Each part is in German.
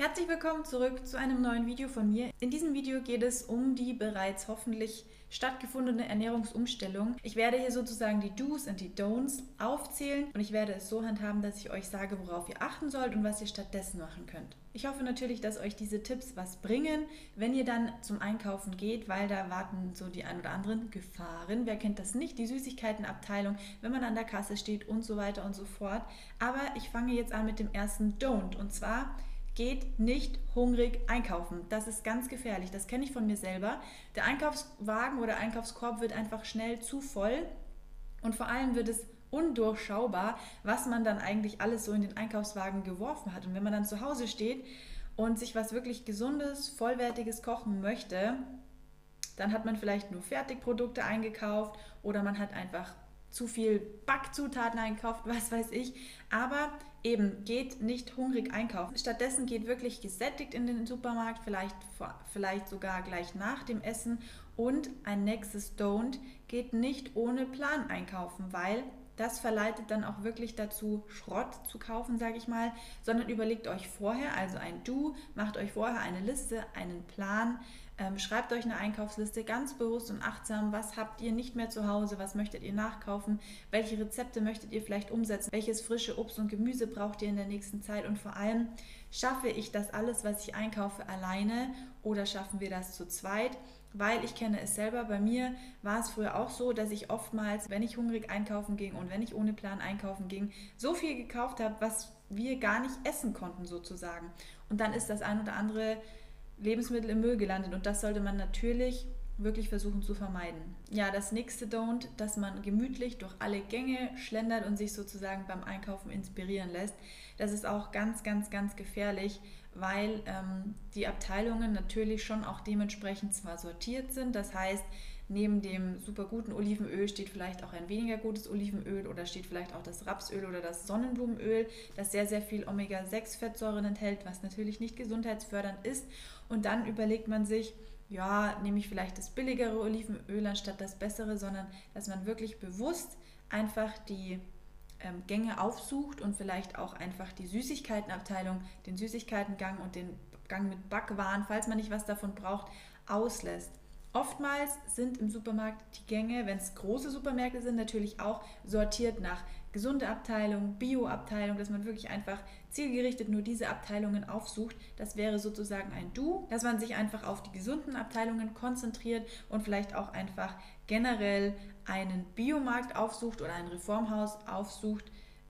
Herzlich willkommen zurück zu einem neuen Video von mir. In diesem Video geht es um die bereits hoffentlich stattgefundene Ernährungsumstellung. Ich werde hier sozusagen die Do's und die Don'ts aufzählen und ich werde es so handhaben, dass ich euch sage, worauf ihr achten sollt und was ihr stattdessen machen könnt. Ich hoffe natürlich, dass euch diese Tipps was bringen, wenn ihr dann zum Einkaufen geht, weil da warten so die ein oder anderen Gefahren. Wer kennt das nicht? Die Süßigkeitenabteilung, wenn man an der Kasse steht und so weiter und so fort. Aber ich fange jetzt an mit dem ersten Don't und zwar geht nicht hungrig einkaufen. Das ist ganz gefährlich. Das kenne ich von mir selber. Der Einkaufswagen oder Einkaufskorb wird einfach schnell zu voll und vor allem wird es undurchschaubar, was man dann eigentlich alles so in den Einkaufswagen geworfen hat. Und wenn man dann zu Hause steht und sich was wirklich Gesundes, Vollwertiges kochen möchte, dann hat man vielleicht nur Fertigprodukte eingekauft oder man hat einfach zu viel Backzutaten einkauft, was weiß ich. Aber eben geht nicht hungrig einkaufen. Stattdessen geht wirklich gesättigt in den Supermarkt, vielleicht, vielleicht sogar gleich nach dem Essen. Und ein nächstes Don't geht nicht ohne Plan einkaufen, weil das verleitet dann auch wirklich dazu, Schrott zu kaufen, sage ich mal, sondern überlegt euch vorher, also ein Du, macht euch vorher eine Liste, einen Plan, ähm, schreibt euch eine Einkaufsliste ganz bewusst und achtsam, was habt ihr nicht mehr zu Hause, was möchtet ihr nachkaufen, welche Rezepte möchtet ihr vielleicht umsetzen, welches frische Obst und Gemüse braucht ihr in der nächsten Zeit und vor allem, schaffe ich das alles, was ich einkaufe, alleine oder schaffen wir das zu zweit? Weil ich kenne es selber. Bei mir war es früher auch so, dass ich oftmals, wenn ich hungrig einkaufen ging und wenn ich ohne Plan einkaufen ging, so viel gekauft habe, was wir gar nicht essen konnten sozusagen. Und dann ist das ein oder andere Lebensmittel im Müll gelandet und das sollte man natürlich wirklich versuchen zu vermeiden. Ja, das nächste Don't, dass man gemütlich durch alle Gänge schlendert und sich sozusagen beim Einkaufen inspirieren lässt. Das ist auch ganz, ganz, ganz gefährlich, weil ähm, die Abteilungen natürlich schon auch dementsprechend zwar sortiert sind. Das heißt, neben dem super guten Olivenöl steht vielleicht auch ein weniger gutes Olivenöl oder steht vielleicht auch das Rapsöl oder das Sonnenblumenöl, das sehr, sehr viel Omega-6-Fettsäuren enthält, was natürlich nicht gesundheitsfördernd ist. Und dann überlegt man sich, ja, nehme ich vielleicht das billigere Olivenöl anstatt das bessere, sondern dass man wirklich bewusst einfach die ähm, Gänge aufsucht und vielleicht auch einfach die Süßigkeitenabteilung, den Süßigkeitengang und den Gang mit Backwaren, falls man nicht was davon braucht, auslässt. Oftmals sind im Supermarkt die Gänge, wenn es große Supermärkte sind, natürlich auch sortiert nach gesunde Abteilung, Bio-Abteilung, dass man wirklich einfach zielgerichtet nur diese Abteilungen aufsucht. Das wäre sozusagen ein Du, dass man sich einfach auf die gesunden Abteilungen konzentriert und vielleicht auch einfach generell einen Biomarkt aufsucht oder ein Reformhaus aufsucht,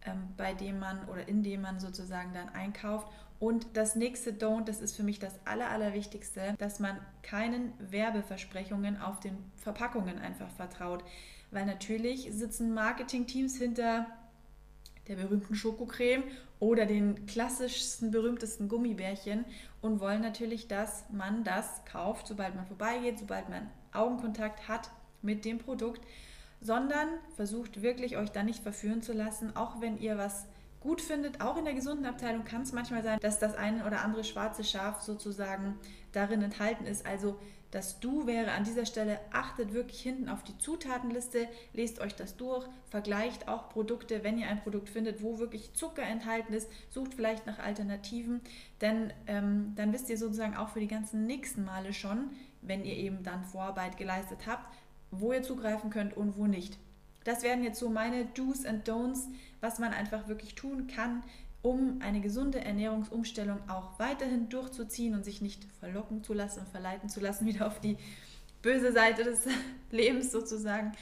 ähm, bei dem man oder in dem man sozusagen dann einkauft und das nächste Don't, das ist für mich das Aller, Allerwichtigste, dass man keinen Werbeversprechungen auf den Verpackungen einfach vertraut. Weil natürlich sitzen Marketingteams hinter der berühmten Schokocreme oder den klassischsten, berühmtesten Gummibärchen und wollen natürlich, dass man das kauft, sobald man vorbeigeht, sobald man Augenkontakt hat mit dem Produkt, sondern versucht wirklich euch da nicht verführen zu lassen, auch wenn ihr was gut findet. Auch in der gesunden Abteilung kann es manchmal sein, dass das eine oder andere schwarze Schaf sozusagen darin enthalten ist. Also das Du wäre an dieser Stelle, achtet wirklich hinten auf die Zutatenliste, lest euch das durch, vergleicht auch Produkte, wenn ihr ein Produkt findet, wo wirklich Zucker enthalten ist, sucht vielleicht nach Alternativen, denn ähm, dann wisst ihr sozusagen auch für die ganzen nächsten Male schon, wenn ihr eben dann Vorarbeit geleistet habt, wo ihr zugreifen könnt und wo nicht. Das wären jetzt so meine Do's and Don'ts, was man einfach wirklich tun kann, um eine gesunde Ernährungsumstellung auch weiterhin durchzuziehen und sich nicht verlocken zu lassen und verleiten zu lassen, wieder auf die böse Seite des Lebens sozusagen.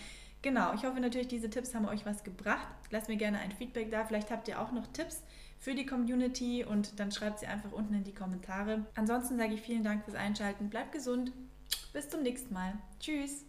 Genau, ich hoffe natürlich, diese Tipps haben euch was gebracht. Lasst mir gerne ein Feedback da. Vielleicht habt ihr auch noch Tipps für die Community und dann schreibt sie einfach unten in die Kommentare. Ansonsten sage ich vielen Dank fürs Einschalten. Bleibt gesund. Bis zum nächsten Mal. Tschüss.